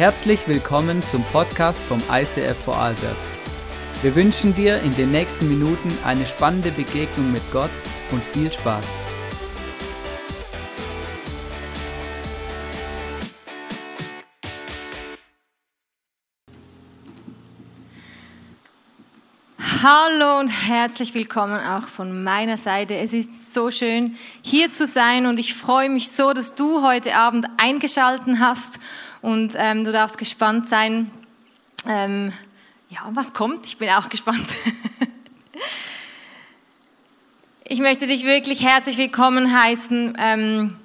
Herzlich willkommen zum Podcast vom ICF Vorarlberg. Wir wünschen dir in den nächsten Minuten eine spannende Begegnung mit Gott und viel Spaß. Hallo und herzlich willkommen auch von meiner Seite. Es ist so schön, hier zu sein und ich freue mich so, dass du heute Abend eingeschalten hast und ähm, du darfst gespannt sein. Ähm, ja, was kommt? Ich bin auch gespannt. ich möchte dich wirklich herzlich willkommen heißen. Ähm,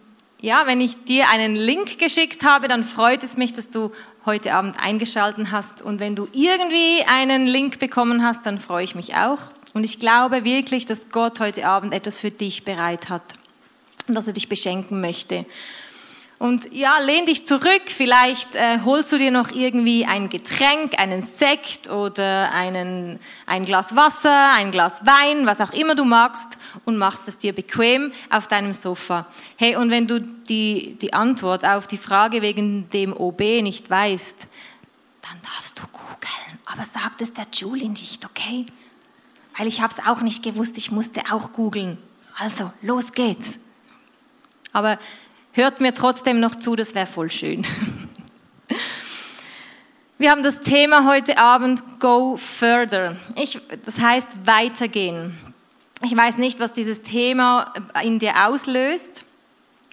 ja, wenn ich dir einen Link geschickt habe, dann freut es mich, dass du heute Abend eingeschaltet hast. Und wenn du irgendwie einen Link bekommen hast, dann freue ich mich auch. Und ich glaube wirklich, dass Gott heute Abend etwas für dich bereit hat und dass er dich beschenken möchte. Und ja, lehn dich zurück, vielleicht äh, holst du dir noch irgendwie ein Getränk, einen Sekt oder einen, ein Glas Wasser, ein Glas Wein, was auch immer du magst und machst es dir bequem auf deinem Sofa. Hey, und wenn du die, die Antwort auf die Frage wegen dem OB nicht weißt, dann darfst du googeln, aber sag es der Julie nicht, okay? Weil ich habe es auch nicht gewusst, ich musste auch googeln. Also, los geht's. Aber hört mir trotzdem noch zu, das wäre voll schön. Wir haben das Thema heute Abend Go Further. Ich, das heißt weitergehen. Ich weiß nicht, was dieses Thema in dir auslöst.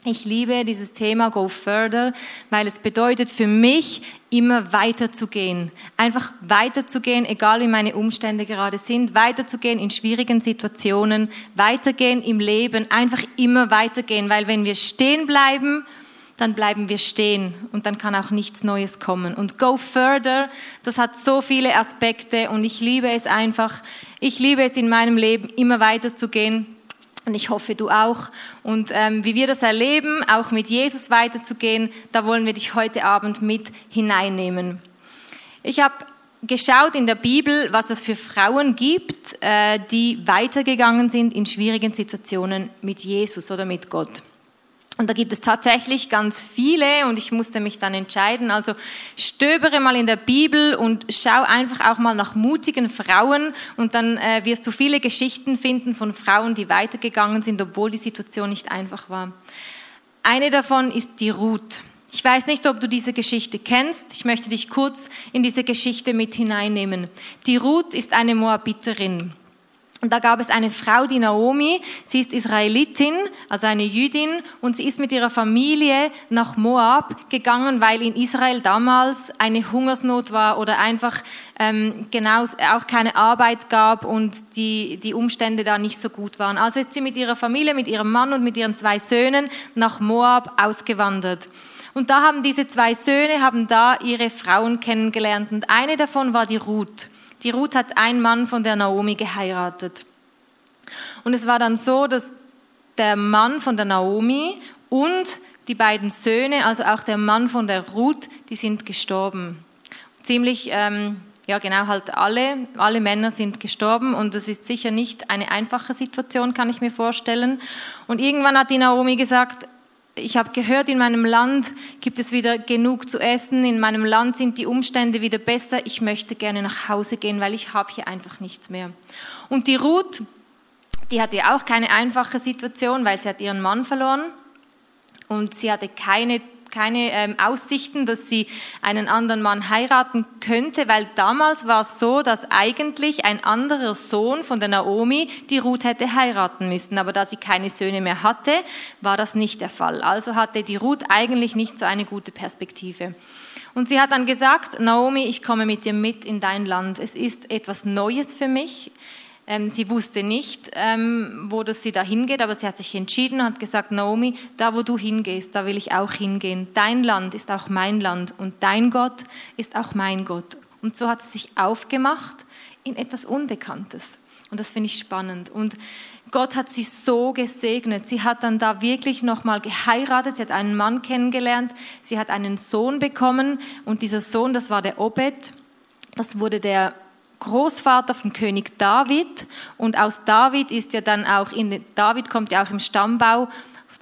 Ich liebe dieses Thema Go Further, weil es bedeutet für mich, immer weiterzugehen. Einfach weiterzugehen, egal wie meine Umstände gerade sind, weiterzugehen in schwierigen Situationen, weitergehen im Leben, einfach immer weitergehen, weil wenn wir stehen bleiben, dann bleiben wir stehen und dann kann auch nichts Neues kommen. Und Go Further, das hat so viele Aspekte und ich liebe es einfach. Ich liebe es in meinem Leben, immer weiterzugehen und ich hoffe, du auch. Und ähm, wie wir das erleben, auch mit Jesus weiterzugehen, da wollen wir dich heute Abend mit hineinnehmen. Ich habe geschaut in der Bibel, was es für Frauen gibt, äh, die weitergegangen sind in schwierigen Situationen mit Jesus oder mit Gott. Und da gibt es tatsächlich ganz viele und ich musste mich dann entscheiden. Also stöbere mal in der Bibel und schau einfach auch mal nach mutigen Frauen und dann äh, wirst du viele Geschichten finden von Frauen, die weitergegangen sind, obwohl die Situation nicht einfach war. Eine davon ist die Ruth. Ich weiß nicht, ob du diese Geschichte kennst. Ich möchte dich kurz in diese Geschichte mit hineinnehmen. Die Ruth ist eine Moabiterin. Und da gab es eine Frau, die Naomi, sie ist Israelitin, also eine Jüdin, und sie ist mit ihrer Familie nach Moab gegangen, weil in Israel damals eine Hungersnot war oder einfach ähm, genau auch keine Arbeit gab und die, die Umstände da nicht so gut waren. Also ist sie mit ihrer Familie, mit ihrem Mann und mit ihren zwei Söhnen nach Moab ausgewandert. Und da haben diese zwei Söhne, haben da ihre Frauen kennengelernt und eine davon war die Ruth. Die Ruth hat einen Mann von der Naomi geheiratet. Und es war dann so, dass der Mann von der Naomi und die beiden Söhne, also auch der Mann von der Ruth, die sind gestorben. Ziemlich, ähm, ja genau, halt alle, alle Männer sind gestorben und das ist sicher nicht eine einfache Situation, kann ich mir vorstellen. Und irgendwann hat die Naomi gesagt, ich habe gehört, in meinem Land gibt es wieder genug zu essen, in meinem Land sind die Umstände wieder besser, ich möchte gerne nach Hause gehen, weil ich habe hier einfach nichts mehr. Und die Ruth, die hatte auch keine einfache Situation, weil sie hat ihren Mann verloren. Und sie hatte keine keine ähm, Aussichten, dass sie einen anderen Mann heiraten könnte, weil damals war es so, dass eigentlich ein anderer Sohn von der Naomi die Ruth hätte heiraten müssen. Aber da sie keine Söhne mehr hatte, war das nicht der Fall. Also hatte die Ruth eigentlich nicht so eine gute Perspektive. Und sie hat dann gesagt, Naomi, ich komme mit dir mit in dein Land. Es ist etwas Neues für mich. Ähm, sie wusste nicht, ähm, wo das sie da hingeht, aber sie hat sich entschieden und hat gesagt, Naomi, da wo du hingehst, da will ich auch hingehen. Dein Land ist auch mein Land und dein Gott ist auch mein Gott. Und so hat sie sich aufgemacht in etwas Unbekanntes. Und das finde ich spannend. Und Gott hat sie so gesegnet. Sie hat dann da wirklich nochmal geheiratet. Sie hat einen Mann kennengelernt. Sie hat einen Sohn bekommen. Und dieser Sohn, das war der Obed. Das wurde der Großvater von König David und aus David ist ja dann auch in David kommt ja auch im Stammbau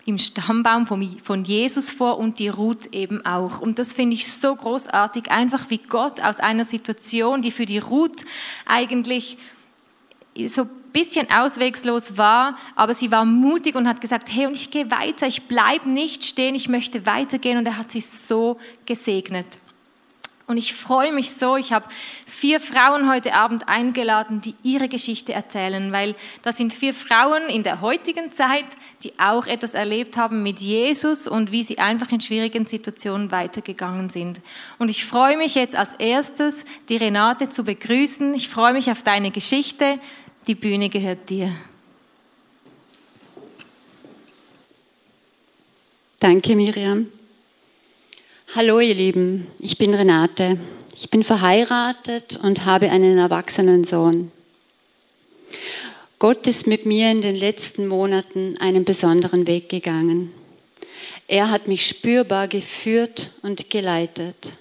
im Stammbaum von Jesus vor und die Ruth eben auch. Und das finde ich so großartig, einfach wie Gott aus einer Situation, die für die Ruth eigentlich so ein bisschen auswegslos war, aber sie war mutig und hat gesagt, hey, und ich gehe weiter, ich bleibe nicht stehen, ich möchte weitergehen und er hat sie so gesegnet. Und ich freue mich so, ich habe vier Frauen heute Abend eingeladen, die ihre Geschichte erzählen, weil das sind vier Frauen in der heutigen Zeit, die auch etwas erlebt haben mit Jesus und wie sie einfach in schwierigen Situationen weitergegangen sind. Und ich freue mich jetzt als erstes, die Renate zu begrüßen. Ich freue mich auf deine Geschichte. Die Bühne gehört dir. Danke, Miriam. Hallo ihr Lieben, ich bin Renate. Ich bin verheiratet und habe einen erwachsenen Sohn. Gott ist mit mir in den letzten Monaten einen besonderen Weg gegangen. Er hat mich spürbar geführt und geleitet.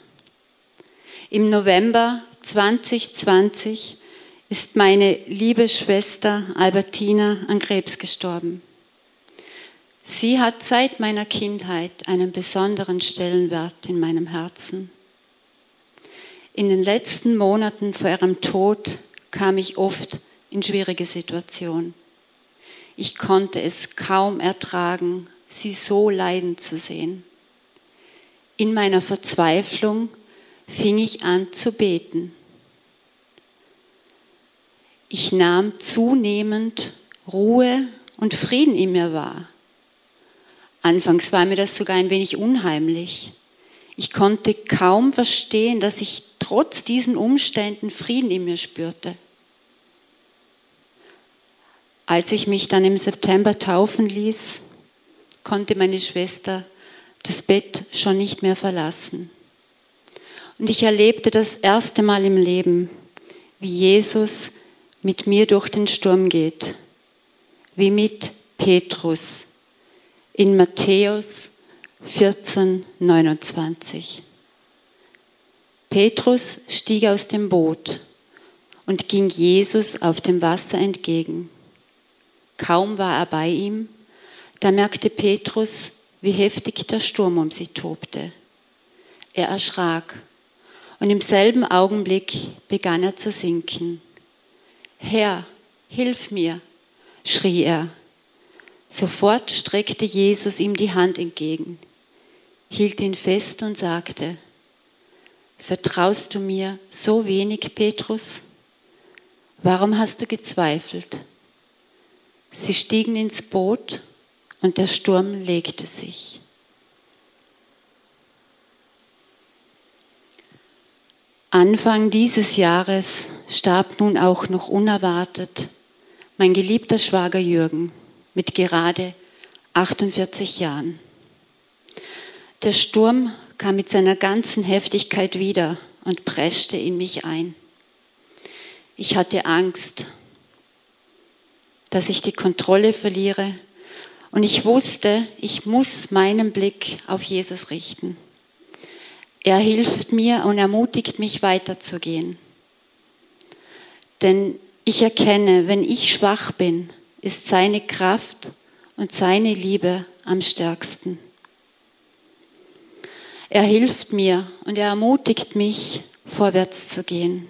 Im November 2020 ist meine liebe Schwester Albertina an Krebs gestorben. Sie hat seit meiner Kindheit einen besonderen Stellenwert in meinem Herzen. In den letzten Monaten vor ihrem Tod kam ich oft in schwierige Situationen. Ich konnte es kaum ertragen, sie so leiden zu sehen. In meiner Verzweiflung fing ich an zu beten. Ich nahm zunehmend Ruhe und Frieden in mir wahr. Anfangs war mir das sogar ein wenig unheimlich. Ich konnte kaum verstehen, dass ich trotz diesen Umständen Frieden in mir spürte. Als ich mich dann im September taufen ließ, konnte meine Schwester das Bett schon nicht mehr verlassen. Und ich erlebte das erste Mal im Leben, wie Jesus mit mir durch den Sturm geht, wie mit Petrus in Matthäus 14, 29. Petrus stieg aus dem Boot und ging Jesus auf dem Wasser entgegen. Kaum war er bei ihm, da merkte Petrus, wie heftig der Sturm um sie tobte. Er erschrak und im selben Augenblick begann er zu sinken. Herr, hilf mir, schrie er. Sofort streckte Jesus ihm die Hand entgegen, hielt ihn fest und sagte, Vertraust du mir so wenig, Petrus? Warum hast du gezweifelt? Sie stiegen ins Boot und der Sturm legte sich. Anfang dieses Jahres starb nun auch noch unerwartet mein geliebter Schwager Jürgen mit gerade 48 Jahren. Der Sturm kam mit seiner ganzen Heftigkeit wieder und preschte in mich ein. Ich hatte Angst, dass ich die Kontrolle verliere und ich wusste, ich muss meinen Blick auf Jesus richten. Er hilft mir und ermutigt mich weiterzugehen. Denn ich erkenne, wenn ich schwach bin, ist seine Kraft und seine Liebe am stärksten. Er hilft mir und er ermutigt mich, vorwärts zu gehen.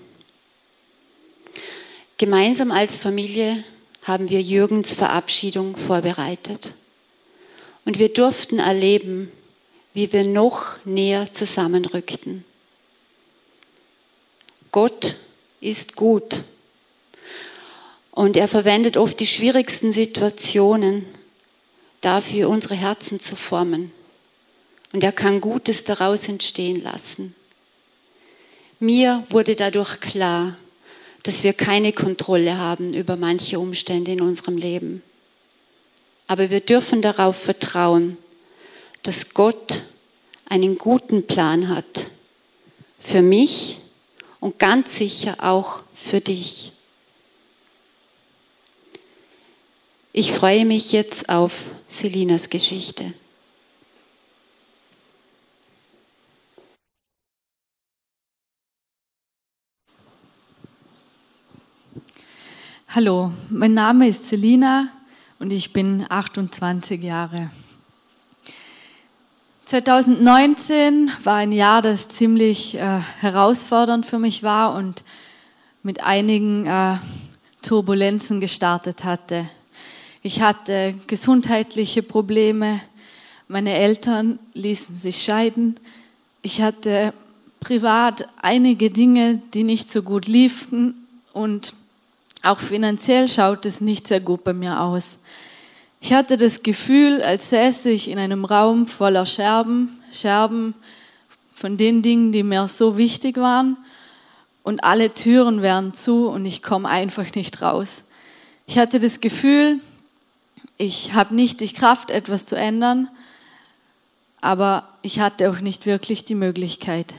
Gemeinsam als Familie haben wir Jürgens Verabschiedung vorbereitet. Und wir durften erleben, wie wir noch näher zusammenrückten. Gott ist gut und er verwendet oft die schwierigsten Situationen dafür, unsere Herzen zu formen. Und er kann Gutes daraus entstehen lassen. Mir wurde dadurch klar, dass wir keine Kontrolle haben über manche Umstände in unserem Leben. Aber wir dürfen darauf vertrauen, dass Gott einen guten Plan hat. Für mich und ganz sicher auch für dich. Ich freue mich jetzt auf Selinas Geschichte. Hallo, mein Name ist Selina und ich bin 28 Jahre. 2019 war ein Jahr, das ziemlich äh, herausfordernd für mich war und mit einigen äh, Turbulenzen gestartet hatte. Ich hatte gesundheitliche Probleme, meine Eltern ließen sich scheiden, ich hatte privat einige Dinge, die nicht so gut liefen und auch finanziell schaut es nicht sehr gut bei mir aus. Ich hatte das Gefühl, als säße ich in einem Raum voller Scherben, Scherben von den Dingen, die mir so wichtig waren und alle Türen wären zu und ich komme einfach nicht raus. Ich hatte das Gefühl, ich habe nicht die Kraft, etwas zu ändern, aber ich hatte auch nicht wirklich die Möglichkeit.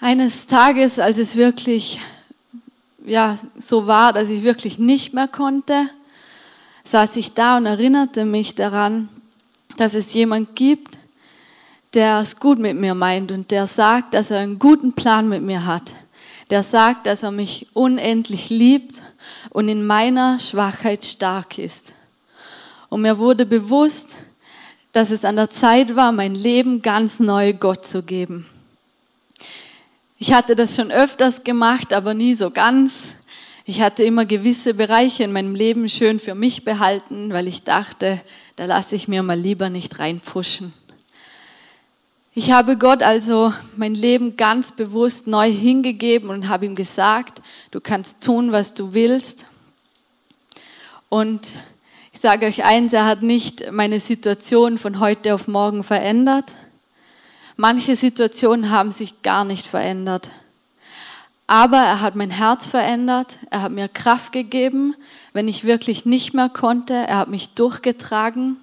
Eines Tages, als es wirklich ja, so war, dass ich wirklich nicht mehr konnte, saß ich da und erinnerte mich daran, dass es jemand gibt, der es gut mit mir meint und der sagt, dass er einen guten Plan mit mir hat. Der sagt, dass er mich unendlich liebt und in meiner Schwachheit stark ist. Und mir wurde bewusst, dass es an der Zeit war, mein Leben ganz neu Gott zu geben. Ich hatte das schon öfters gemacht, aber nie so ganz. Ich hatte immer gewisse Bereiche in meinem Leben schön für mich behalten, weil ich dachte, da lasse ich mir mal lieber nicht reinpfuschen. Ich habe Gott also mein Leben ganz bewusst neu hingegeben und habe ihm gesagt, du kannst tun, was du willst. Und ich sage euch eins, er hat nicht meine Situation von heute auf morgen verändert. Manche Situationen haben sich gar nicht verändert. Aber er hat mein Herz verändert, er hat mir Kraft gegeben, wenn ich wirklich nicht mehr konnte, er hat mich durchgetragen,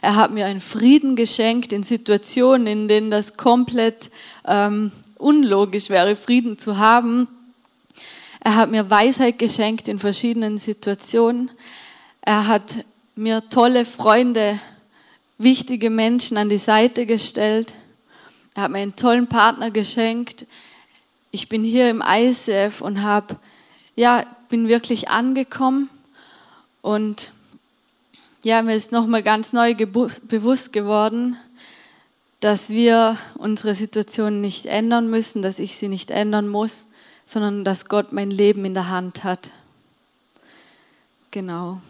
er hat mir einen Frieden geschenkt in Situationen, in denen das komplett ähm, unlogisch wäre, Frieden zu haben. Er hat mir Weisheit geschenkt in verschiedenen Situationen. Er hat mir tolle Freunde, wichtige Menschen an die Seite gestellt. Er hat mir einen tollen Partner geschenkt, ich bin hier im ICF und habe, ja, bin wirklich angekommen und ja, mir ist nochmal ganz neu bewusst geworden, dass wir unsere Situation nicht ändern müssen, dass ich sie nicht ändern muss, sondern dass Gott mein Leben in der Hand hat. Genau.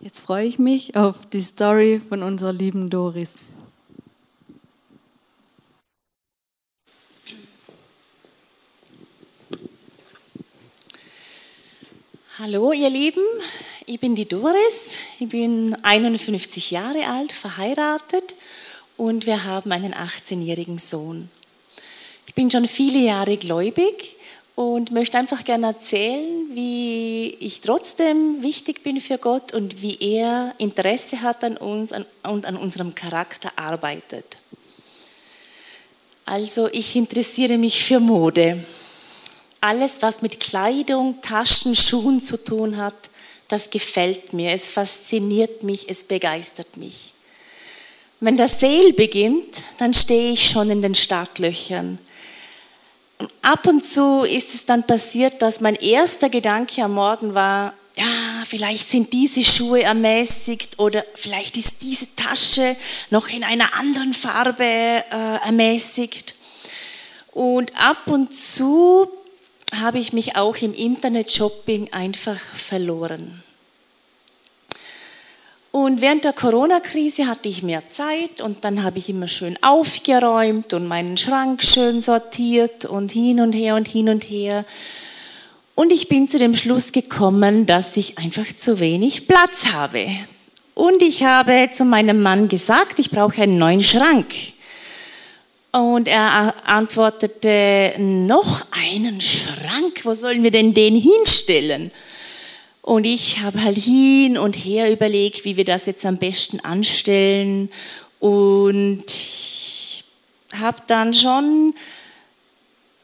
Jetzt freue ich mich auf die Story von unserer lieben Doris. Hallo ihr Lieben, ich bin die Doris, ich bin 51 Jahre alt, verheiratet und wir haben einen 18-jährigen Sohn. Ich bin schon viele Jahre gläubig und möchte einfach gerne erzählen, wie ich trotzdem wichtig bin für Gott und wie er Interesse hat an uns und an unserem Charakter arbeitet. Also ich interessiere mich für Mode alles, was mit Kleidung, Taschen, Schuhen zu tun hat, das gefällt mir, es fasziniert mich, es begeistert mich. Wenn der Sale beginnt, dann stehe ich schon in den Startlöchern. Ab und zu ist es dann passiert, dass mein erster Gedanke am Morgen war, ja, vielleicht sind diese Schuhe ermäßigt oder vielleicht ist diese Tasche noch in einer anderen Farbe äh, ermäßigt. Und ab und zu habe ich mich auch im Internet-Shopping einfach verloren. Und während der Corona-Krise hatte ich mehr Zeit und dann habe ich immer schön aufgeräumt und meinen Schrank schön sortiert und hin und her und hin und her. Und ich bin zu dem Schluss gekommen, dass ich einfach zu wenig Platz habe. Und ich habe zu meinem Mann gesagt, ich brauche einen neuen Schrank. Und er antwortete, noch einen Schrank, wo sollen wir denn den hinstellen? Und ich habe halt hin und her überlegt, wie wir das jetzt am besten anstellen. Und habe dann schon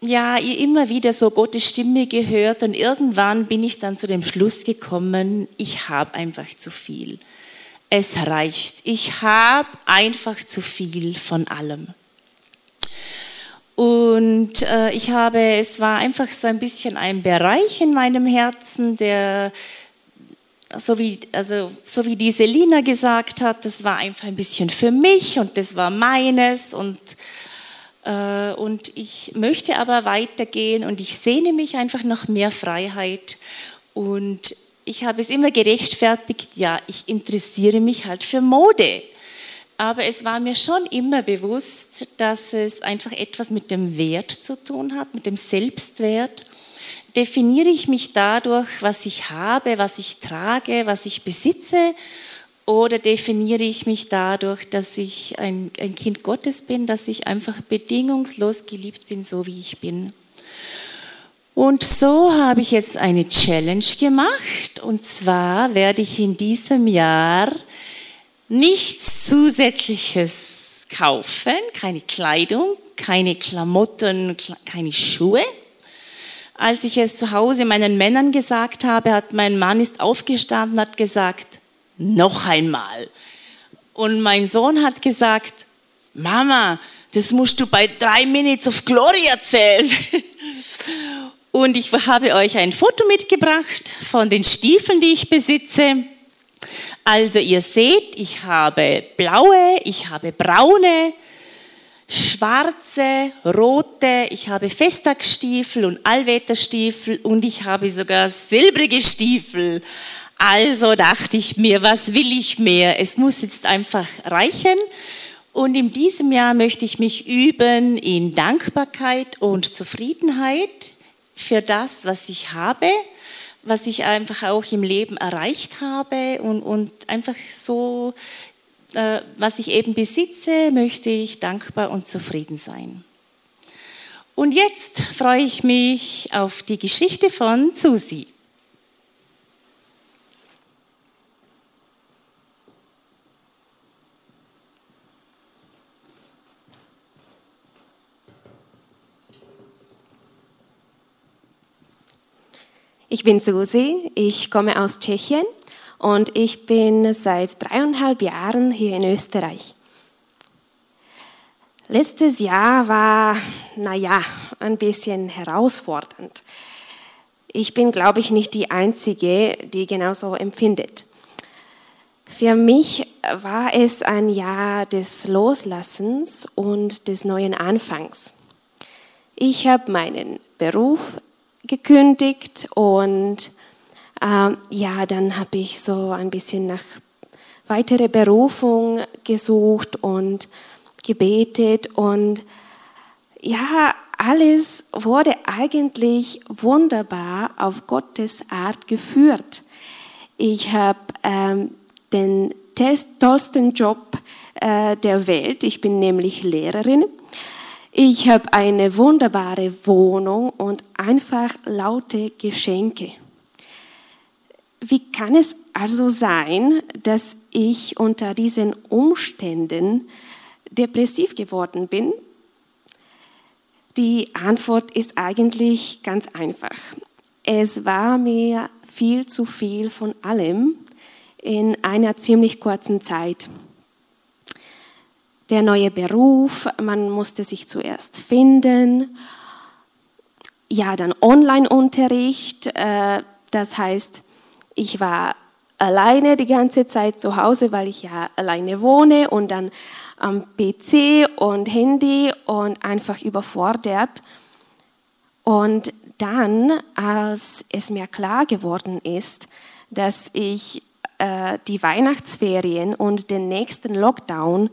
ja immer wieder so Gottes Stimme gehört und irgendwann bin ich dann zu dem Schluss gekommen, ich habe einfach zu viel. Es reicht. Ich habe einfach zu viel von allem. Und äh, ich habe, es war einfach so ein bisschen ein Bereich in meinem Herzen, der so wie, also, so wie die Selina gesagt hat, das war einfach ein bisschen für mich und das war meines und, äh, und ich möchte aber weitergehen und ich sehne mich einfach nach mehr Freiheit und ich habe es immer gerechtfertigt, ja, ich interessiere mich halt für Mode. Aber es war mir schon immer bewusst, dass es einfach etwas mit dem Wert zu tun hat, mit dem Selbstwert definiere ich mich dadurch, was ich habe, was ich trage, was ich besitze? Oder definiere ich mich dadurch, dass ich ein, ein Kind Gottes bin, dass ich einfach bedingungslos geliebt bin, so wie ich bin? Und so habe ich jetzt eine Challenge gemacht. Und zwar werde ich in diesem Jahr nichts Zusätzliches kaufen, keine Kleidung, keine Klamotten, keine Schuhe als ich es zu Hause meinen Männern gesagt habe, hat mein Mann ist aufgestanden, hat gesagt, noch einmal. Und mein Sohn hat gesagt, Mama, das musst du bei drei Minutes of Glory erzählen. Und ich habe euch ein Foto mitgebracht von den Stiefeln, die ich besitze. Also ihr seht, ich habe blaue, ich habe braune, schwarze, rote, ich habe Festtagsstiefel und Allwetterstiefel und ich habe sogar silbrige Stiefel. Also dachte ich mir, was will ich mehr? Es muss jetzt einfach reichen. Und in diesem Jahr möchte ich mich üben in Dankbarkeit und Zufriedenheit für das, was ich habe, was ich einfach auch im Leben erreicht habe und, und einfach so äh, was ich eben besitze, möchte ich dankbar und zufrieden sein. Und jetzt freue ich mich auf die Geschichte von Susi. Ich bin Susi, ich komme aus Tschechien und ich bin seit dreieinhalb Jahren hier in Österreich. Letztes Jahr war, naja, ein bisschen herausfordernd. Ich bin, glaube ich, nicht die Einzige, die genauso empfindet. Für mich war es ein Jahr des Loslassens und des neuen Anfangs. Ich habe meinen Beruf gekündigt und ähm, ja, dann habe ich so ein bisschen nach weitere Berufung gesucht und gebetet und ja, alles wurde eigentlich wunderbar auf Gottes Art geführt. Ich habe ähm, den tollsten Job äh, der Welt. Ich bin nämlich Lehrerin. Ich habe eine wunderbare Wohnung und einfach laute Geschenke. Wie kann es also sein, dass ich unter diesen Umständen depressiv geworden bin? Die Antwort ist eigentlich ganz einfach. Es war mir viel zu viel von allem in einer ziemlich kurzen Zeit. Der neue Beruf, man musste sich zuerst finden. Ja, dann Online-Unterricht, äh, das heißt, ich war alleine die ganze Zeit zu Hause, weil ich ja alleine wohne und dann am PC und Handy und einfach überfordert. Und dann, als es mir klar geworden ist, dass ich äh, die Weihnachtsferien und den nächsten Lockdown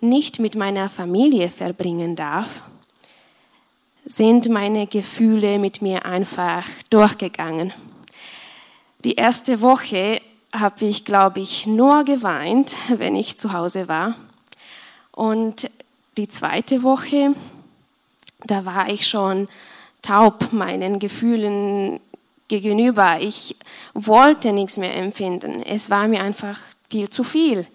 nicht mit meiner Familie verbringen darf, sind meine Gefühle mit mir einfach durchgegangen. Die erste Woche habe ich, glaube ich, nur geweint, wenn ich zu Hause war. Und die zweite Woche, da war ich schon taub meinen Gefühlen gegenüber. Ich wollte nichts mehr empfinden. Es war mir einfach viel zu viel.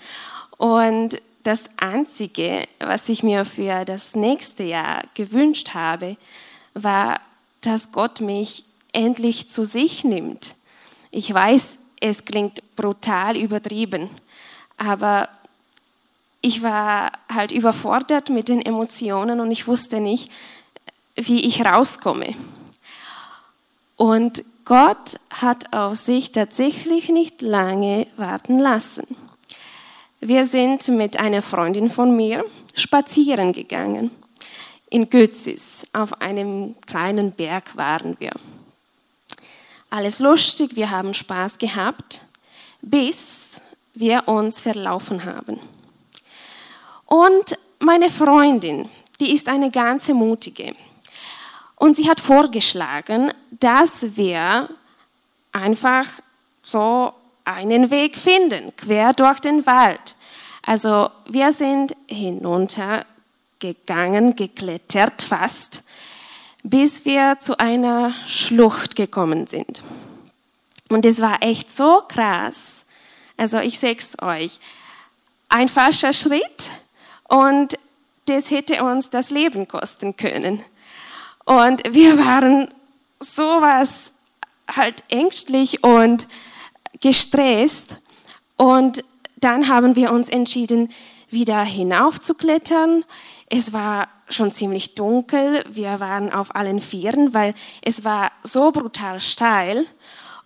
Und das Einzige, was ich mir für das nächste Jahr gewünscht habe, war, dass Gott mich endlich zu sich nimmt ich weiß, es klingt brutal übertrieben, aber ich war halt überfordert mit den Emotionen und ich wusste nicht, wie ich rauskomme. Und Gott hat auf sich tatsächlich nicht lange warten lassen. Wir sind mit einer Freundin von mir spazieren gegangen. In Götzis, auf einem kleinen Berg waren wir. Alles lustig, wir haben Spaß gehabt, bis wir uns verlaufen haben. Und meine Freundin, die ist eine ganze mutige. Und sie hat vorgeschlagen, dass wir einfach so einen Weg finden, quer durch den Wald. Also wir sind hinuntergegangen, geklettert fast, bis wir zu einer Schlucht gekommen sind. Und es war echt so krass. Also ich sag's euch, ein falscher Schritt und das hätte uns das Leben kosten können. Und wir waren sowas halt ängstlich und gestresst. Und dann haben wir uns entschieden, wieder hinaufzuklettern. Es war schon ziemlich dunkel. Wir waren auf allen Vieren, weil es war so brutal steil.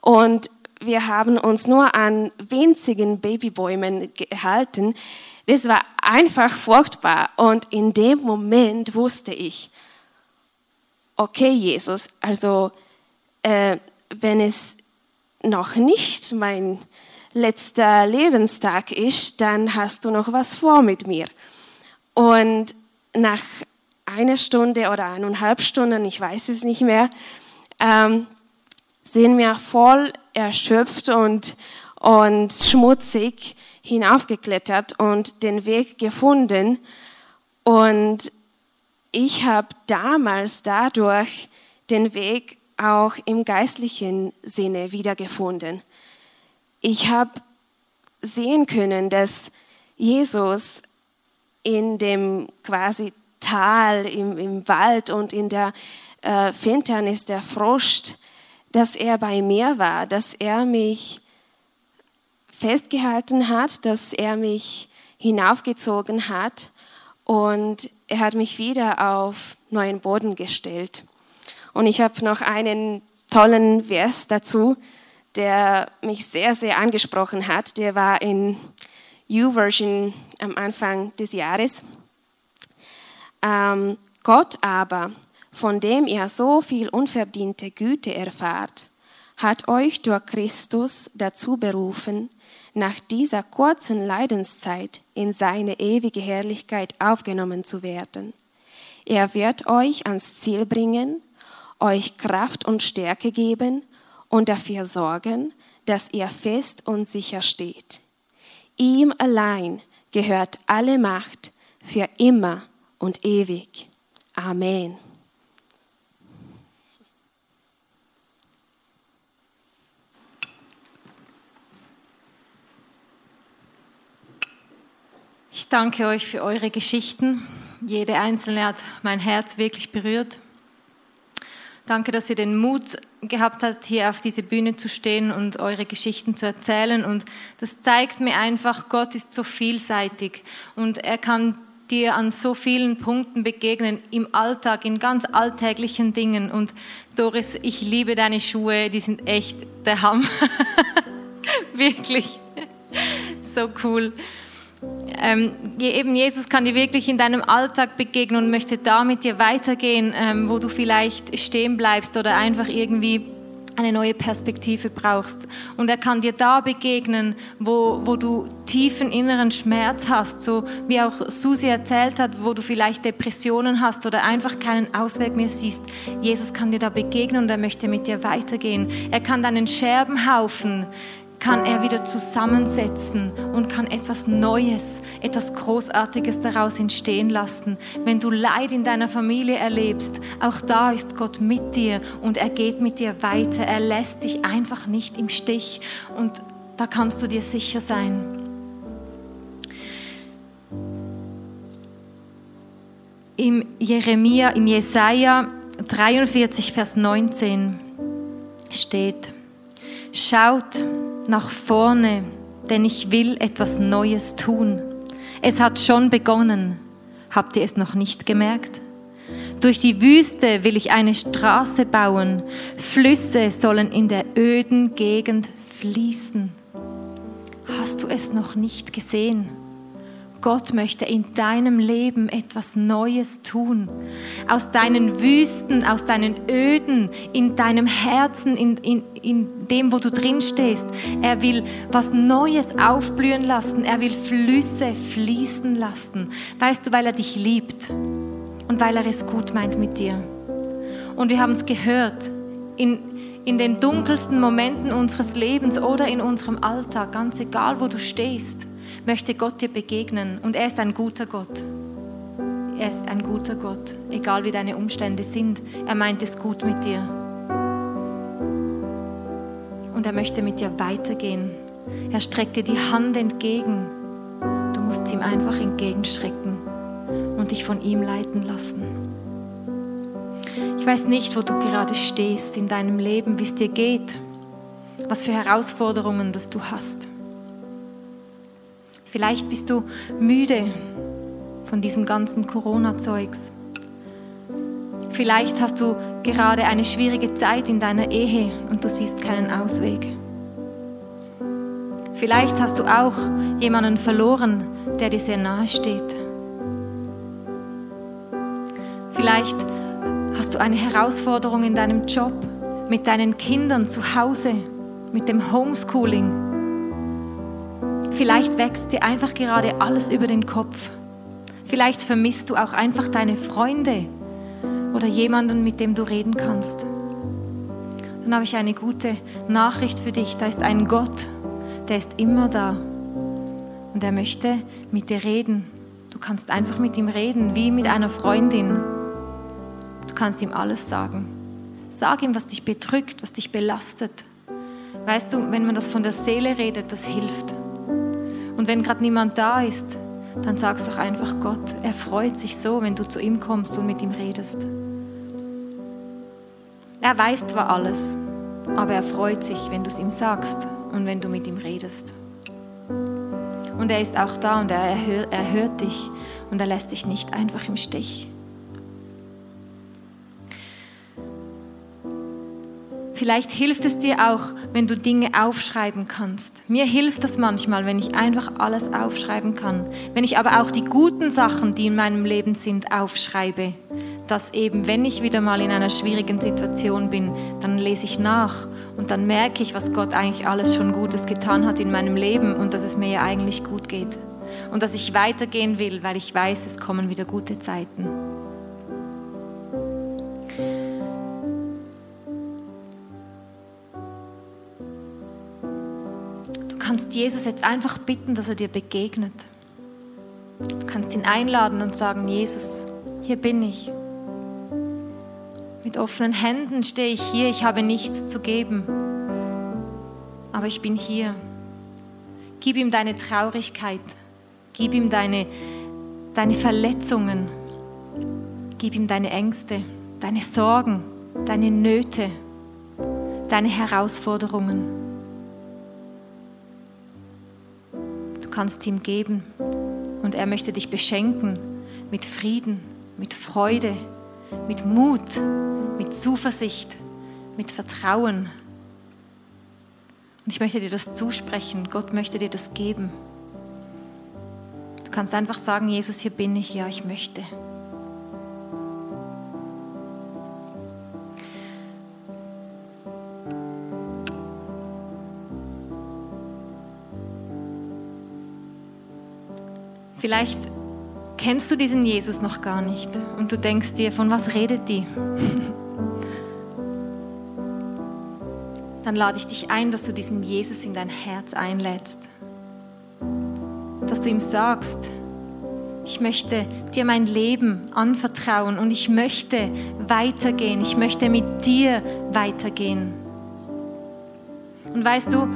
Und wir haben uns nur an winzigen Babybäumen gehalten. Das war einfach furchtbar. Und in dem Moment wusste ich, okay, Jesus, also äh, wenn es noch nicht mein letzter Lebenstag ist, dann hast du noch was vor mit mir. Und nach einer Stunde oder eineinhalb Stunden, ich weiß es nicht mehr, ähm, sind wir voll erschöpft und, und schmutzig hinaufgeklettert und den Weg gefunden. Und ich habe damals dadurch den Weg auch im geistlichen Sinne wiedergefunden. Ich habe sehen können, dass Jesus in dem quasi Tal, im, im Wald und in der äh, Finsternis der Frost, dass er bei mir war, dass er mich festgehalten hat, dass er mich hinaufgezogen hat und er hat mich wieder auf neuen Boden gestellt. Und ich habe noch einen tollen Vers dazu, der mich sehr, sehr angesprochen hat. Der war in U-Version am Anfang des Jahres. Ähm, Gott aber, von dem ihr so viel unverdiente Güte erfahrt, hat euch durch Christus dazu berufen, nach dieser kurzen Leidenszeit in seine ewige Herrlichkeit aufgenommen zu werden. Er wird euch ans Ziel bringen, euch Kraft und Stärke geben und dafür sorgen, dass ihr fest und sicher steht. Ihm allein gehört alle Macht für immer und ewig. Amen. Ich danke euch für eure Geschichten. Jede einzelne hat mein Herz wirklich berührt. Danke, dass ihr den Mut gehabt habt, hier auf diese Bühne zu stehen und eure Geschichten zu erzählen. Und das zeigt mir einfach, Gott ist so vielseitig und er kann dir an so vielen Punkten begegnen, im Alltag, in ganz alltäglichen Dingen. Und Doris, ich liebe deine Schuhe, die sind echt der Hammer. Wirklich. So cool ähm, eben Jesus kann dir wirklich in deinem Alltag begegnen und möchte da mit dir weitergehen, ähm, wo du vielleicht stehen bleibst oder einfach irgendwie eine neue Perspektive brauchst. Und er kann dir da begegnen, wo, wo du tiefen inneren Schmerz hast, so wie auch Susi erzählt hat, wo du vielleicht Depressionen hast oder einfach keinen Ausweg mehr siehst. Jesus kann dir da begegnen und er möchte mit dir weitergehen. Er kann deinen Scherbenhaufen kann er wieder zusammensetzen und kann etwas Neues, etwas Großartiges daraus entstehen lassen. Wenn du Leid in deiner Familie erlebst, auch da ist Gott mit dir und er geht mit dir weiter. Er lässt dich einfach nicht im Stich und da kannst du dir sicher sein. Im Jeremia, im Jesaja 43, Vers 19 steht, Schaut, nach vorne, denn ich will etwas Neues tun. Es hat schon begonnen. Habt ihr es noch nicht gemerkt? Durch die Wüste will ich eine Straße bauen. Flüsse sollen in der öden Gegend fließen. Hast du es noch nicht gesehen? Gott möchte in deinem Leben etwas Neues tun. Aus deinen Wüsten, aus deinen Öden, in deinem Herzen, in, in, in dem, wo du drin stehst. Er will was Neues aufblühen lassen. Er will Flüsse fließen lassen. Weißt du, weil er dich liebt und weil er es gut meint mit dir. Und wir haben es gehört, in, in den dunkelsten Momenten unseres Lebens oder in unserem Alltag, ganz egal, wo du stehst möchte Gott dir begegnen und er ist ein guter Gott. Er ist ein guter Gott, egal wie deine Umstände sind. Er meint es gut mit dir. Und er möchte mit dir weitergehen. Er streckt dir die Hand entgegen. Du musst ihm einfach entgegenstrecken und dich von ihm leiten lassen. Ich weiß nicht, wo du gerade stehst in deinem Leben, wie es dir geht, was für Herausforderungen das du hast. Vielleicht bist du müde von diesem ganzen Corona-Zeugs. Vielleicht hast du gerade eine schwierige Zeit in deiner Ehe und du siehst keinen Ausweg. Vielleicht hast du auch jemanden verloren, der dir sehr nahe steht. Vielleicht hast du eine Herausforderung in deinem Job, mit deinen Kindern zu Hause, mit dem Homeschooling Vielleicht wächst dir einfach gerade alles über den Kopf. Vielleicht vermisst du auch einfach deine Freunde oder jemanden, mit dem du reden kannst. Dann habe ich eine gute Nachricht für dich. Da ist ein Gott, der ist immer da. Und er möchte mit dir reden. Du kannst einfach mit ihm reden, wie mit einer Freundin. Du kannst ihm alles sagen. Sag ihm, was dich bedrückt, was dich belastet. Weißt du, wenn man das von der Seele redet, das hilft. Und wenn gerade niemand da ist, dann sagst doch einfach Gott, er freut sich so, wenn du zu ihm kommst und mit ihm redest. Er weiß zwar alles, aber er freut sich, wenn du es ihm sagst und wenn du mit ihm redest. Und er ist auch da und er, erhört, er hört dich und er lässt dich nicht einfach im Stich. Vielleicht hilft es dir auch, wenn du Dinge aufschreiben kannst. Mir hilft das manchmal, wenn ich einfach alles aufschreiben kann. Wenn ich aber auch die guten Sachen, die in meinem Leben sind, aufschreibe. Dass eben, wenn ich wieder mal in einer schwierigen Situation bin, dann lese ich nach und dann merke ich, was Gott eigentlich alles schon Gutes getan hat in meinem Leben und dass es mir ja eigentlich gut geht. Und dass ich weitergehen will, weil ich weiß, es kommen wieder gute Zeiten. Jesus jetzt einfach bitten, dass er dir begegnet. Du kannst ihn einladen und sagen, Jesus, hier bin ich. Mit offenen Händen stehe ich hier, ich habe nichts zu geben, aber ich bin hier. Gib ihm deine Traurigkeit, gib ihm deine, deine Verletzungen, gib ihm deine Ängste, deine Sorgen, deine Nöte, deine Herausforderungen. Kannst ihm geben. Und er möchte dich beschenken mit Frieden, mit Freude, mit Mut, mit Zuversicht, mit Vertrauen. Und ich möchte dir das zusprechen. Gott möchte dir das geben. Du kannst einfach sagen, Jesus, hier bin ich, ja, ich möchte. Vielleicht kennst du diesen Jesus noch gar nicht und du denkst dir, von was redet die? Dann lade ich dich ein, dass du diesen Jesus in dein Herz einlädst. Dass du ihm sagst, ich möchte dir mein Leben anvertrauen und ich möchte weitergehen. Ich möchte mit dir weitergehen. Und weißt du,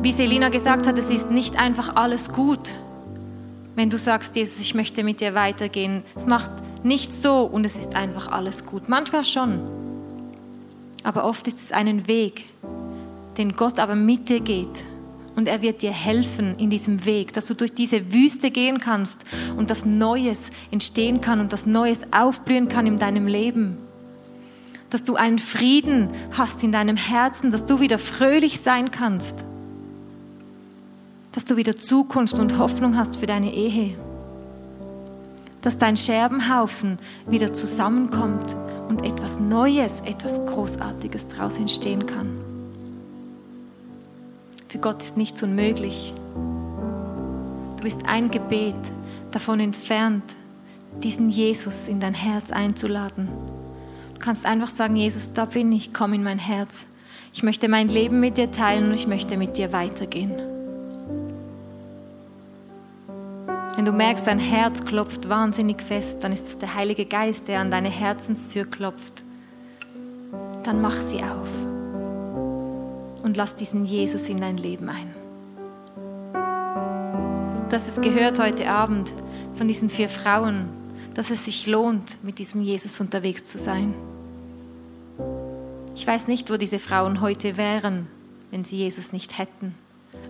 wie Selina gesagt hat, es ist nicht einfach alles gut, wenn du sagst, Jesus, ich möchte mit dir weitergehen. Es macht nicht so und es ist einfach alles gut. Manchmal schon. Aber oft ist es einen Weg, den Gott aber mit dir geht und er wird dir helfen in diesem Weg, dass du durch diese Wüste gehen kannst und das Neues entstehen kann und das Neues aufblühen kann in deinem Leben. Dass du einen Frieden hast in deinem Herzen, dass du wieder fröhlich sein kannst. Dass du wieder Zukunft und Hoffnung hast für deine Ehe. Dass dein Scherbenhaufen wieder zusammenkommt und etwas Neues, etwas Großartiges daraus entstehen kann. Für Gott ist nichts unmöglich. Du bist ein Gebet davon entfernt, diesen Jesus in dein Herz einzuladen. Du kannst einfach sagen, Jesus, da bin ich, komm in mein Herz. Ich möchte mein Leben mit dir teilen und ich möchte mit dir weitergehen. Wenn du merkst, dein Herz klopft wahnsinnig fest, dann ist es der Heilige Geist, der an deine Herzenstür klopft. Dann mach sie auf und lass diesen Jesus in dein Leben ein. Du hast es gehört heute Abend von diesen vier Frauen, dass es sich lohnt, mit diesem Jesus unterwegs zu sein. Ich weiß nicht, wo diese Frauen heute wären, wenn sie Jesus nicht hätten.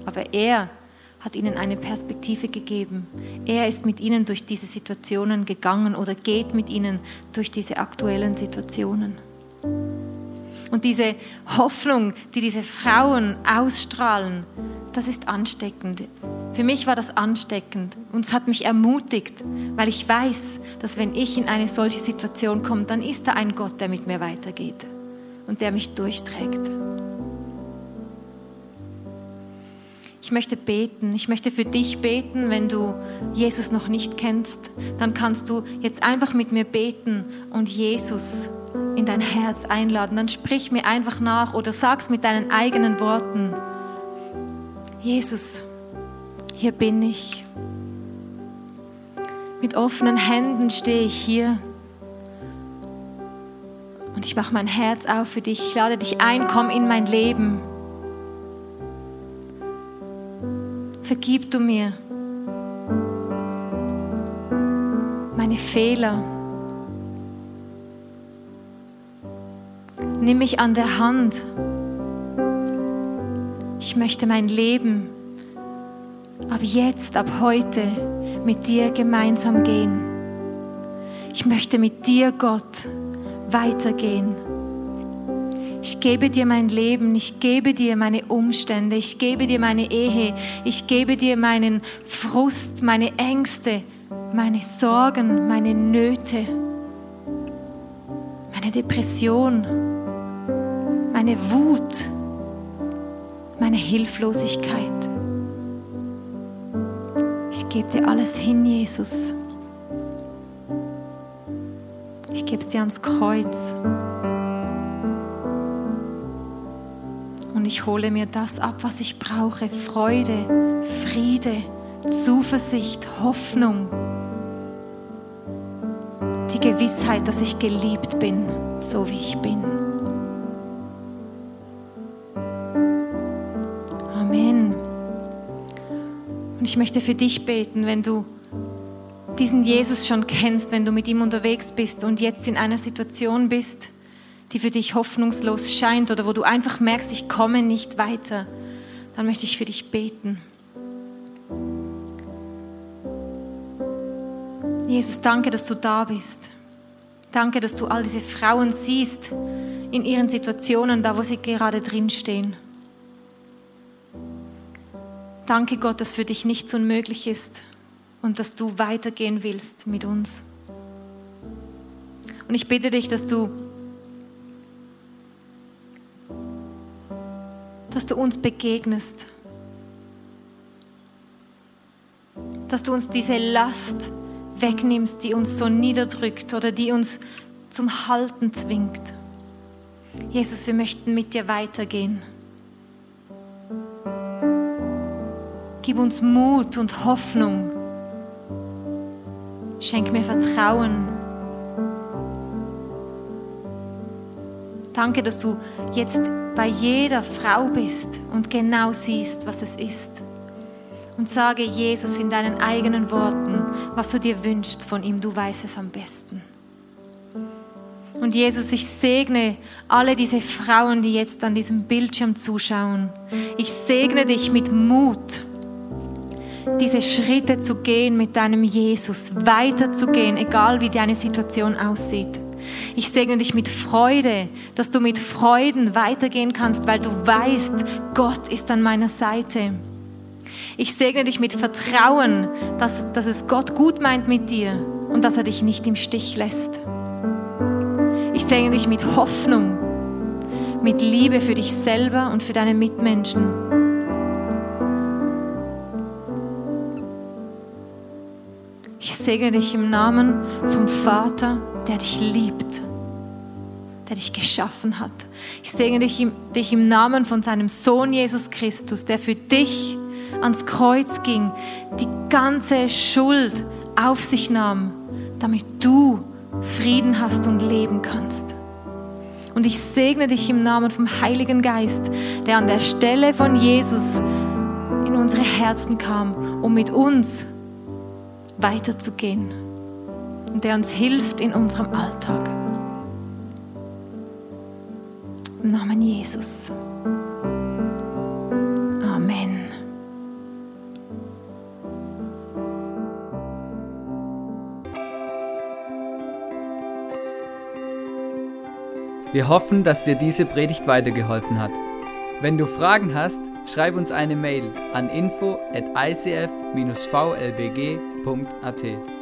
Aber er hat ihnen eine Perspektive gegeben. Er ist mit ihnen durch diese Situationen gegangen oder geht mit ihnen durch diese aktuellen Situationen. Und diese Hoffnung, die diese Frauen ausstrahlen, das ist ansteckend. Für mich war das ansteckend und es hat mich ermutigt, weil ich weiß, dass wenn ich in eine solche Situation komme, dann ist da ein Gott, der mit mir weitergeht und der mich durchträgt. Ich möchte beten. Ich möchte für dich beten, wenn du Jesus noch nicht kennst. Dann kannst du jetzt einfach mit mir beten und Jesus in dein Herz einladen. Dann sprich mir einfach nach oder sag's mit deinen eigenen Worten. Jesus, hier bin ich. Mit offenen Händen stehe ich hier. Und ich mache mein Herz auf für dich. Ich lade dich ein, komm in mein Leben. Vergib du mir meine Fehler. Nimm mich an der Hand. Ich möchte mein Leben ab jetzt, ab heute mit dir gemeinsam gehen. Ich möchte mit dir, Gott, weitergehen. Ich gebe dir mein Leben, ich gebe dir meine Umstände, ich gebe dir meine Ehe, ich gebe dir meinen Frust, meine Ängste, meine Sorgen, meine Nöte, meine Depression meine Wut, meine Hilflosigkeit. Ich gebe dir alles hin, Jesus. Ich gebe es dir ans Kreuz. Ich hole mir das ab, was ich brauche. Freude, Friede, Zuversicht, Hoffnung. Die Gewissheit, dass ich geliebt bin, so wie ich bin. Und ich möchte für dich beten, wenn du diesen Jesus schon kennst, wenn du mit ihm unterwegs bist und jetzt in einer Situation bist, die für dich hoffnungslos scheint oder wo du einfach merkst, ich komme nicht weiter, dann möchte ich für dich beten. Jesus, danke, dass du da bist. Danke, dass du all diese Frauen siehst in ihren Situationen, da wo sie gerade drin stehen. Danke Gott, dass für dich nichts unmöglich ist und dass du weitergehen willst mit uns. Und ich bitte dich, dass du, dass du uns begegnest, dass du uns diese Last wegnimmst, die uns so niederdrückt oder die uns zum Halten zwingt. Jesus, wir möchten mit dir weitergehen. Gib uns Mut und Hoffnung. Schenk mir Vertrauen. Danke, dass du jetzt bei jeder Frau bist und genau siehst, was es ist. Und sage Jesus in deinen eigenen Worten, was du dir wünschst von ihm. Du weißt es am besten. Und Jesus, ich segne alle diese Frauen, die jetzt an diesem Bildschirm zuschauen. Ich segne dich mit Mut, diese Schritte zu gehen mit deinem Jesus, weiterzugehen, egal wie deine Situation aussieht. Ich segne dich mit Freude, dass du mit Freuden weitergehen kannst, weil du weißt, Gott ist an meiner Seite. Ich segne dich mit Vertrauen, dass, dass es Gott gut meint mit dir und dass er dich nicht im Stich lässt. Ich segne dich mit Hoffnung, mit Liebe für dich selber und für deine Mitmenschen. Ich segne dich im Namen vom Vater, der dich liebt, der dich geschaffen hat. Ich segne dich im, dich im Namen von seinem Sohn Jesus Christus, der für dich ans Kreuz ging, die ganze Schuld auf sich nahm, damit du Frieden hast und leben kannst. Und ich segne dich im Namen vom Heiligen Geist, der an der Stelle von Jesus in unsere Herzen kam, um mit uns weiterzugehen und der uns hilft in unserem Alltag. Im Namen Jesus. Amen. Wir hoffen, dass dir diese Predigt weitergeholfen hat. Wenn du Fragen hast, schreib uns eine Mail an info at icf-vlbg.at.